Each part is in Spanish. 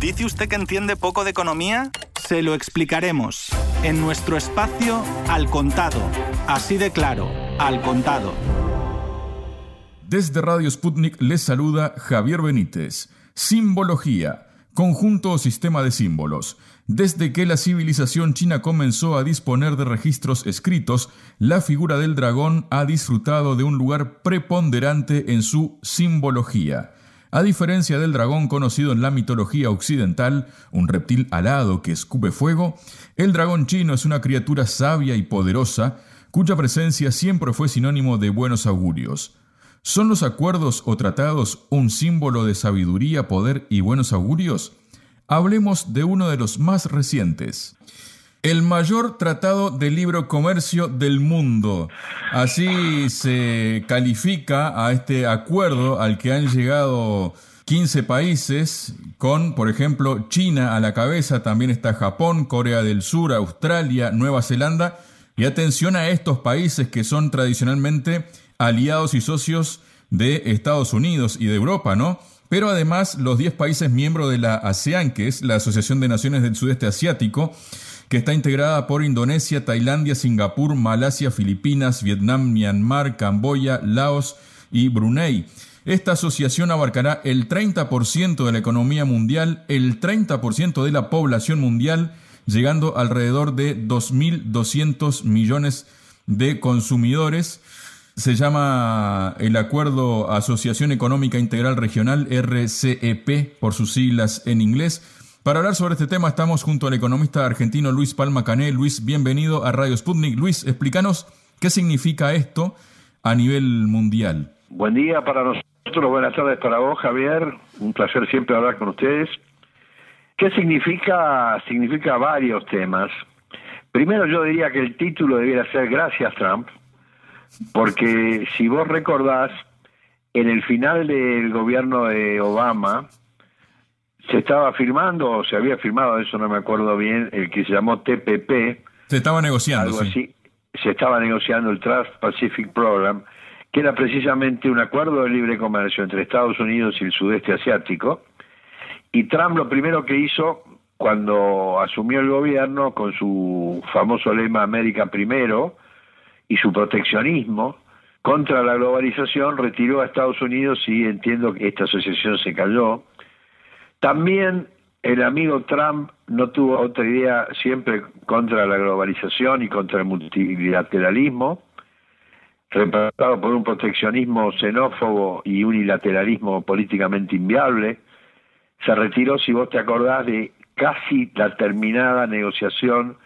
¿Dice usted que entiende poco de economía? Se lo explicaremos en nuestro espacio Al Contado. Así de claro, Al Contado. Desde Radio Sputnik les saluda Javier Benítez. Simbología, conjunto o sistema de símbolos. Desde que la civilización china comenzó a disponer de registros escritos, la figura del dragón ha disfrutado de un lugar preponderante en su simbología. A diferencia del dragón conocido en la mitología occidental, un reptil alado que escupe fuego, el dragón chino es una criatura sabia y poderosa, cuya presencia siempre fue sinónimo de buenos augurios. ¿Son los acuerdos o tratados un símbolo de sabiduría, poder y buenos augurios? Hablemos de uno de los más recientes. El mayor tratado de libre comercio del mundo. Así se califica a este acuerdo al que han llegado 15 países, con, por ejemplo, China a la cabeza, también está Japón, Corea del Sur, Australia, Nueva Zelanda. Y atención a estos países que son tradicionalmente aliados y socios de Estados Unidos y de Europa, ¿no? Pero además los 10 países miembros de la ASEAN, que es la Asociación de Naciones del Sudeste Asiático, que está integrada por Indonesia, Tailandia, Singapur, Malasia, Filipinas, Vietnam, Myanmar, Camboya, Laos y Brunei. Esta asociación abarcará el 30% de la economía mundial, el 30% de la población mundial, llegando alrededor de 2.200 millones de consumidores se llama el Acuerdo Asociación Económica Integral Regional, RCEP, por sus siglas en inglés. Para hablar sobre este tema estamos junto al economista argentino Luis Palma Cané. Luis, bienvenido a Radio Sputnik. Luis, explícanos qué significa esto a nivel mundial. Buen día para nosotros, buenas tardes para vos, Javier. Un placer siempre hablar con ustedes. ¿Qué significa? Significa varios temas. Primero yo diría que el título debiera ser Gracias Trump, porque si vos recordás, en el final del gobierno de Obama, se estaba firmando, o se había firmado, eso no me acuerdo bien, el que se llamó TPP. Se estaba negociando, algo así. Se estaba negociando el Trans-Pacific Program, que era precisamente un acuerdo de libre comercio entre Estados Unidos y el sudeste asiático. Y Trump lo primero que hizo cuando asumió el gobierno con su famoso lema América primero, y su proteccionismo contra la globalización retiró a Estados Unidos y entiendo que esta asociación se cayó. También el amigo Trump no tuvo otra idea siempre contra la globalización y contra el multilateralismo, representado por un proteccionismo xenófobo y unilateralismo políticamente inviable. Se retiró, si vos te acordás, de casi la terminada negociación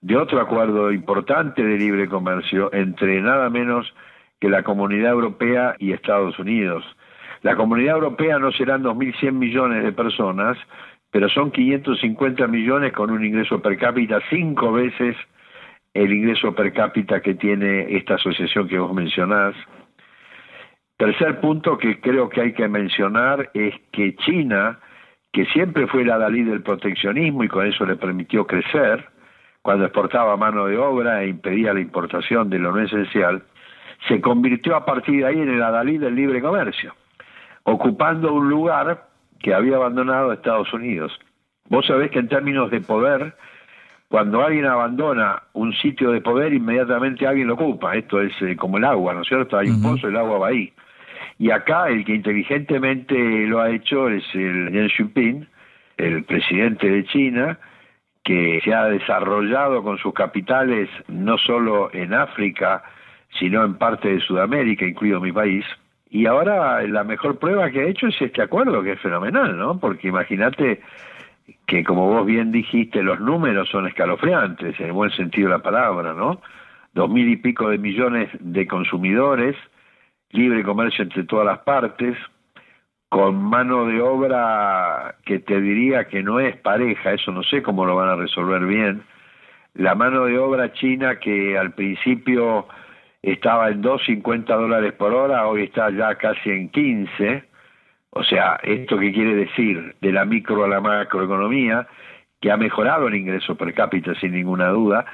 de otro acuerdo importante de libre comercio entre nada menos que la Comunidad Europea y Estados Unidos. La Comunidad Europea no serán 2.100 millones de personas, pero son 550 millones con un ingreso per cápita cinco veces el ingreso per cápita que tiene esta asociación que vos mencionás. Tercer punto que creo que hay que mencionar es que China, que siempre fue la Dalí del proteccionismo y con eso le permitió crecer, cuando exportaba mano de obra e impedía la importación de lo no esencial, se convirtió a partir de ahí en el adalid del libre comercio, ocupando un lugar que había abandonado Estados Unidos. Vos sabés que en términos de poder, cuando alguien abandona un sitio de poder, inmediatamente alguien lo ocupa. Esto es eh, como el agua, ¿no es cierto? Hay un pozo, el agua va ahí. Y acá el que inteligentemente lo ha hecho es el Deng Xiaoping, el presidente de China, que se ha desarrollado con sus capitales no solo en África, sino en parte de Sudamérica, incluido mi país. Y ahora la mejor prueba que ha hecho es este acuerdo, que es fenomenal, ¿no? Porque imagínate que, como vos bien dijiste, los números son escalofriantes, en el buen sentido de la palabra, ¿no? Dos mil y pico de millones de consumidores, libre comercio entre todas las partes, con mano de obra que te diría que no es pareja, eso no sé cómo lo van a resolver bien. La mano de obra china que al principio estaba en 2.50 dólares por hora, hoy está ya casi en 15. O sea, ¿esto qué quiere decir? De la micro a la macroeconomía, que ha mejorado el ingreso per cápita sin ninguna duda,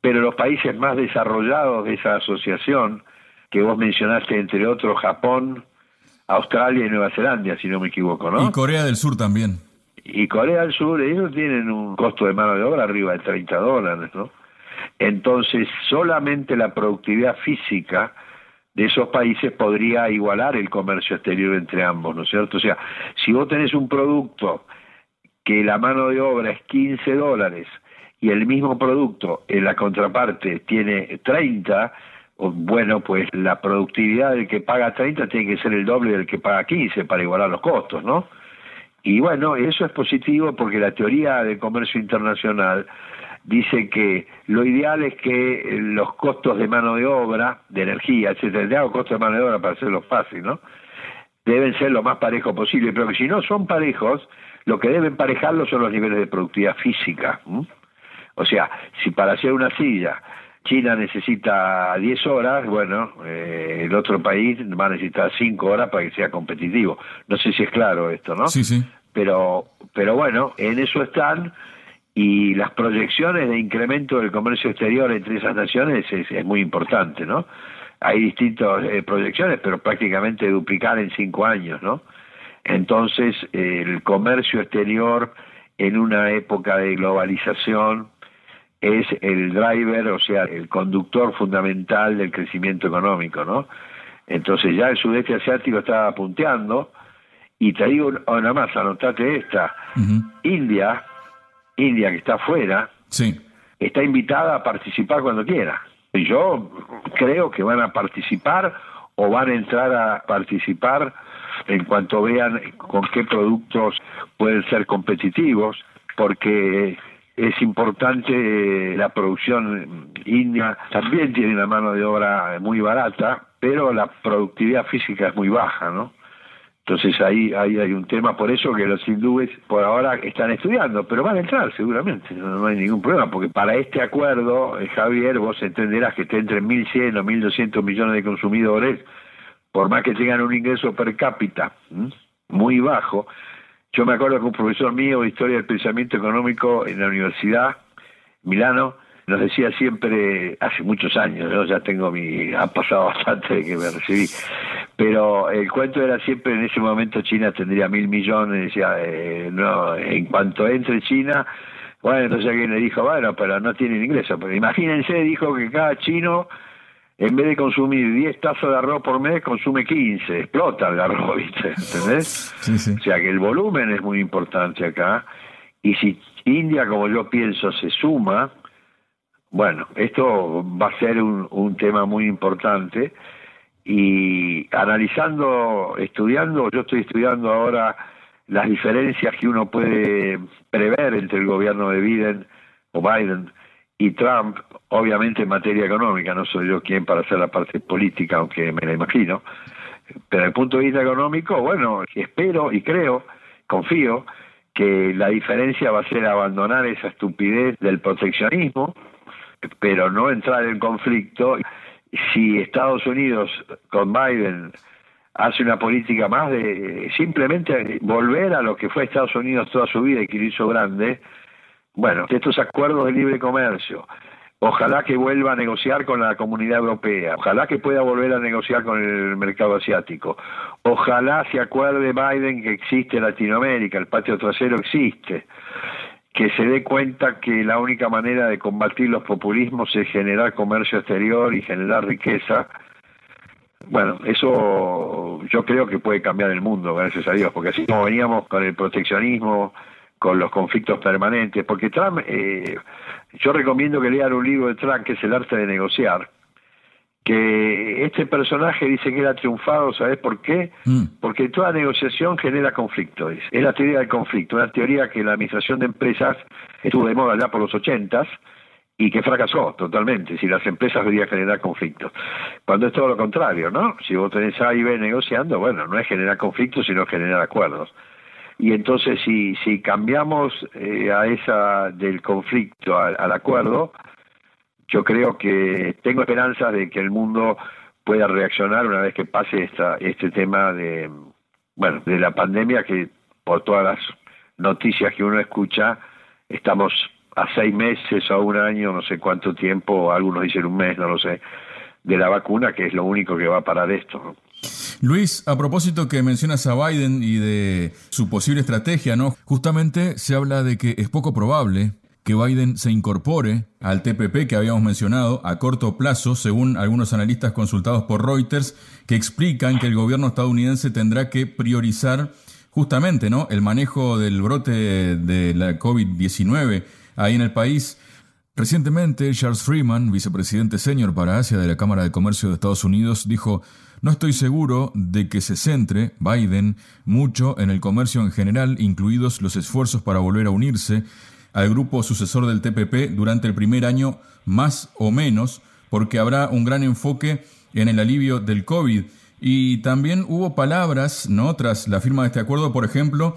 pero los países más desarrollados de esa asociación, que vos mencionaste entre otros Japón, Australia y Nueva Zelanda, si no me equivoco, ¿no? Y Corea del Sur también. Y Corea del Sur, ellos tienen un costo de mano de obra arriba de 30 dólares, ¿no? Entonces, solamente la productividad física de esos países podría igualar el comercio exterior entre ambos, ¿no es cierto? O sea, si vos tenés un producto que la mano de obra es 15 dólares y el mismo producto en la contraparte tiene 30, bueno, pues la productividad del que paga 30 tiene que ser el doble del que paga 15 para igualar los costos, ¿no? Y bueno, eso es positivo porque la teoría del comercio internacional dice que lo ideal es que los costos de mano de obra, de energía, etcétera, te hago costos de mano de obra para hacerlo fácil, ¿no? Deben ser lo más parejos posible, pero que si no son parejos, lo que deben parejarlo son los niveles de productividad física. O sea, si para hacer una silla China necesita 10 horas, bueno, eh, el otro país va a necesitar 5 horas para que sea competitivo. No sé si es claro esto, ¿no? Sí, sí. Pero, pero bueno, en eso están y las proyecciones de incremento del comercio exterior entre esas naciones es, muy importante, ¿no? Hay distintas eh, proyecciones, pero prácticamente duplicar en cinco años, ¿no? Entonces, el comercio exterior en una época de globalización es el driver, o sea, el conductor fundamental del crecimiento económico, ¿no? Entonces ya el sudeste asiático está punteando, y te digo una más, anotate esta, India, India que está afuera, sí. está invitada a participar cuando quiera. Y yo creo que van a participar o van a entrar a participar en cuanto vean con qué productos pueden ser competitivos, porque es importante la producción india, también tiene una mano de obra muy barata, pero la productividad física es muy baja, ¿no? Entonces ahí, ahí hay un tema, por eso que los hindúes por ahora están estudiando, pero van a entrar seguramente, no, hay ningún problema, porque para este acuerdo, eh, Javier, vos entenderás que te entren 1.100 o 1.200 millones de consumidores, por más que tengan un ingreso per cápita muy bajo, yo me acuerdo que un profesor mío de Historia del Pensamiento Económico en la Universidad, Milano, nos decía siempre, hace muchos años, yo ya tengo mi, ha pasado bastante de que me recibí, pero el cuento era siempre en ese momento China tendría mil millones, decía, eh, no, en cuanto entre China, bueno, entonces alguien le dijo, bueno, pero no tienen ingreso, pero imagínense, dijo que cada chino en vez de consumir 10 tazas de arroz por mes, consume 15, explota el arroz, ¿viste? ¿Entendés? O sea que el volumen es muy importante acá. Y si India, como yo pienso, se suma, bueno, esto va a ser un, un tema muy importante. Y analizando, estudiando, yo estoy estudiando ahora las diferencias que uno puede prever entre el gobierno de Biden o Biden y Trump, obviamente en materia económica, no soy yo quien para hacer la parte política, aunque me la imagino, pero desde el punto de vista económico, bueno, espero y creo, confío, que la diferencia va a ser abandonar esa estupidez del proteccionismo, pero no entrar en conflicto. Si Estados Unidos con Biden hace una política más de simplemente volver a lo que fue Estados Unidos toda su vida y que lo hizo grande, bueno, estos acuerdos de libre comercio, ojalá que vuelva a negociar con la comunidad europea, ojalá que pueda volver a negociar con el mercado asiático, ojalá se acuerde Biden que existe Latinoamérica, el patio trasero existe, que se dé cuenta que la única manera de combatir los populismos es generar comercio exterior y generar riqueza. Bueno, eso yo creo que puede cambiar el mundo, gracias a Dios, porque así como veníamos con el proteccionismo, con los conflictos permanentes, porque Trump, eh, yo recomiendo que lean un libro de Trump que es El arte de negociar, que este personaje dice que él ha triunfado, ¿sabes por qué? Mm. Porque toda negociación genera conflicto, es, la teoría del conflicto, una teoría que la administración de empresas estuvo de moda ya por los ochentas, y que fracasó totalmente, si las empresas deberían generar conflictos. Cuando es todo lo contrario, ¿no? Si vos tenés A y B negociando, bueno, no es generar conflictos, sino generar acuerdos. Y entonces si, si cambiamos eh, a esa del conflicto al, acuerdo, yo creo que tengo esperanza de que el mundo pueda reaccionar una vez que pase esta, este tema de, bueno, de la pandemia que por todas las noticias que uno escucha, estamos a seis meses a un año, no sé cuánto tiempo, algunos dicen un mes, no lo sé, de la vacuna, que es lo único que va a parar esto. Luis, a propósito que mencionas a Biden y de su posible estrategia, ¿no? Justamente se habla de que es poco probable que Biden se incorpore al TPP que habíamos mencionado a corto plazo, según algunos analistas consultados por Reuters, que explican que el gobierno estadounidense tendrá que priorizar justamente ¿no? el manejo del brote de la COVID-19 ahí en el país. Recientemente, Charles Freeman, vicepresidente senior para Asia de la Cámara de Comercio de Estados Unidos, dijo, no estoy seguro de que se centre Biden mucho en el comercio en general, incluidos los esfuerzos para volver a unirse al grupo sucesor del TPP durante el primer año, más o menos, porque habrá un gran enfoque en el alivio del COVID. Y también hubo palabras, ¿no? Tras la firma de este acuerdo, por ejemplo,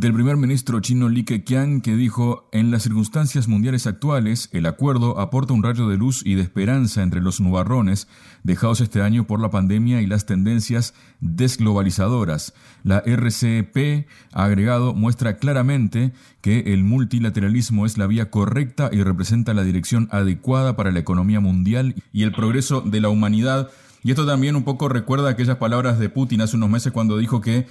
del primer ministro chino Li Keqiang que dijo, en las circunstancias mundiales actuales, el acuerdo aporta un rayo de luz y de esperanza entre los nubarrones dejados este año por la pandemia y las tendencias desglobalizadoras. La ha agregado, muestra claramente que el multilateralismo es la vía correcta y representa la dirección adecuada para la economía mundial y el progreso de la humanidad. Y esto también un poco recuerda aquellas palabras de Putin hace unos meses cuando dijo que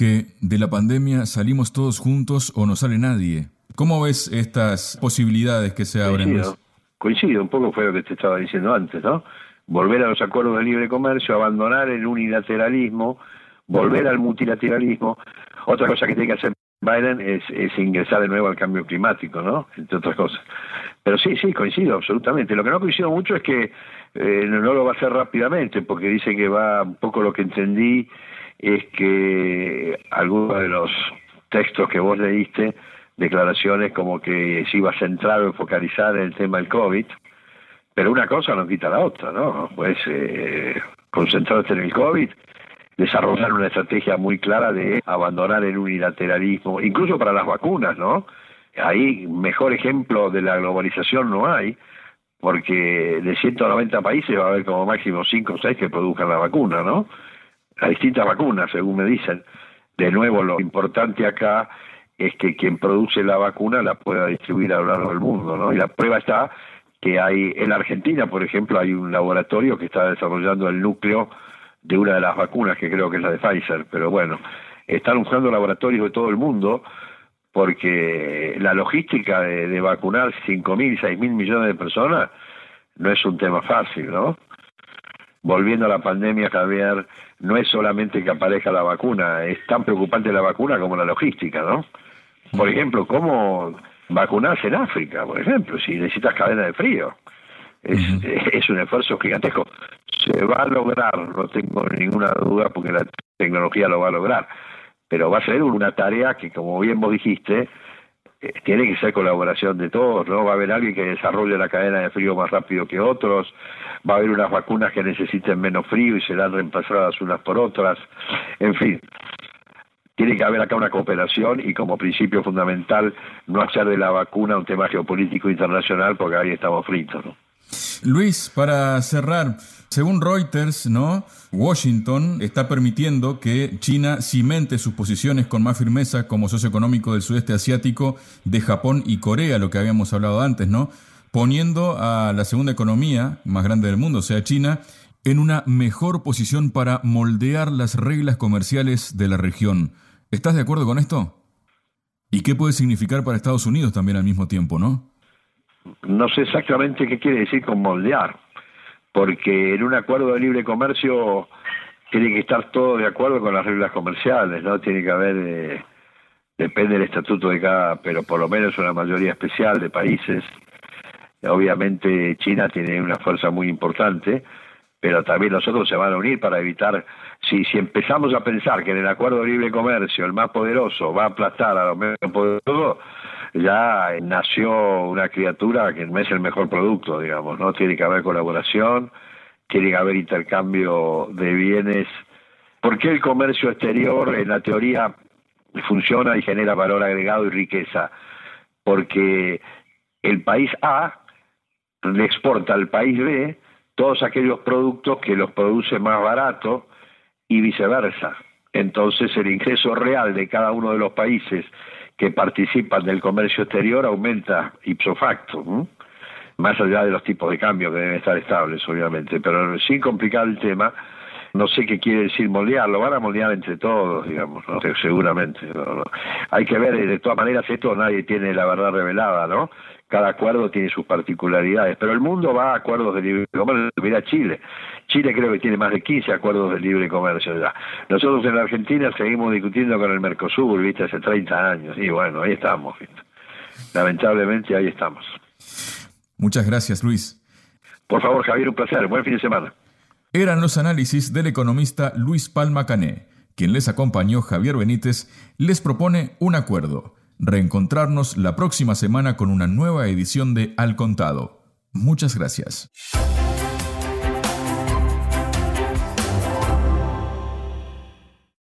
que de la pandemia salimos todos juntos o no sale nadie. ¿Cómo ves estas posibilidades que se abren? Coincido, coincido un poco fue lo que te estaba diciendo antes, ¿no? Volver a los acuerdos de libre comercio, abandonar el unilateralismo, volver al multilateralismo. Otra cosa que tiene que hacer Biden es, es, ingresar de nuevo al cambio climático, ¿no? Entre otras cosas. Pero sí, sí, coincido absolutamente. Lo que no coincido mucho es que eh, no lo va a hacer rápidamente, porque dice que va un poco lo que entendí es que algunos de los textos que vos leíste, declaraciones como que se iba a centrar o focalizar en el tema del COVID, pero una cosa no quita la otra, ¿no? Pues eh, concentrarte en el COVID, desarrollar una estrategia muy clara de abandonar el unilateralismo, incluso para las vacunas, ¿no? Ahí mejor ejemplo de la globalización no hay, porque de 190 países va a haber como máximo 5 o 6 que produzcan la vacuna, ¿no? A distintas vacunas, según me dicen. De nuevo, lo importante acá es que quien produce la vacuna la pueda distribuir a lo largo del mundo, ¿no? Y la prueba está que hay en Argentina, por ejemplo, hay un laboratorio que está desarrollando el núcleo de una de las vacunas, que creo que es la de Pfizer, pero bueno, están usando laboratorios de todo el mundo porque la logística de, de vacunar 5.000, 6.000 millones de personas no es un tema fácil, ¿no? volviendo a la pandemia, Javier, no es solamente que aparezca la vacuna, es tan preocupante la vacuna como la logística, ¿no? Por ejemplo, ¿cómo vacunarse en África, por ejemplo, si necesitas cadena de frío? Es, es un esfuerzo gigantesco. Se va a lograr, no tengo ninguna duda, porque la tecnología lo va a lograr, pero va a ser una tarea que, como bien vos dijiste, tiene que ser colaboración de todos, ¿no? Va a haber alguien que desarrolle la cadena de frío más rápido que otros, va a haber unas vacunas que necesiten menos frío y serán reemplazadas unas por otras, en fin. Tiene que haber acá una cooperación y como principio fundamental no hacer de la vacuna un tema geopolítico internacional porque ahí estamos fritos, ¿no? Luis, para cerrar, según Reuters, ¿no? Washington está permitiendo que China cimente sus posiciones con más firmeza como socio económico del sudeste asiático de Japón y Corea, lo que habíamos hablado antes, ¿no? Poniendo a la segunda economía más grande del mundo, o sea, China, en una mejor posición para moldear las reglas comerciales de la región. ¿Estás de acuerdo con esto? ¿Y qué puede significar para Estados Unidos también al mismo tiempo, no? No sé exactamente qué quiere decir con moldear porque en un acuerdo de libre comercio tiene que estar todo de acuerdo con las reglas comerciales, ¿no? Tiene que haber, eh, depende del estatuto de cada, pero por lo menos una mayoría especial de países. Obviamente China tiene una fuerza muy importante, pero también nosotros se van a unir para evitar, si, si empezamos a pensar que en el acuerdo de libre comercio el más poderoso va a aplastar a los menos poderosos, ya nació una criatura que no es el mejor producto, digamos, ¿no? Tiene que haber colaboración, tiene que haber intercambio de bienes. ¿Por qué el comercio exterior en la teoría funciona y genera valor agregado y riqueza? Porque el país A le exporta al país B todos aquellos productos que los produce más barato y viceversa. Entonces el ingreso real de cada uno de los países que participan del comercio exterior aumenta ipso facto, más allá de los tipos de cambio que deben estar estables, obviamente, pero sin complicar el tema, no sé qué quiere decir moldear, lo van a moldear entre todos, digamos, seguramente. Hay que ver, de todas maneras, esto nadie tiene la verdad revelada, ¿no? Cada acuerdo tiene sus particularidades, pero el mundo va a acuerdos de libre comercio. Mira Chile, Chile creo que tiene más de 15 acuerdos de libre comercio ya. Nosotros en la Argentina seguimos discutiendo con el Mercosur, viste, hace 30 años, y bueno, ahí estamos, lamentablemente ahí estamos. Muchas gracias, Luis. Por favor, Javier, un placer. Buen fin de semana. Eran los análisis del economista Luis Palma Cané. Quien les acompañó, Javier Benítez, les propone un acuerdo. Reencontrarnos la próxima semana con una nueva edición de Al Contado. Muchas gracias.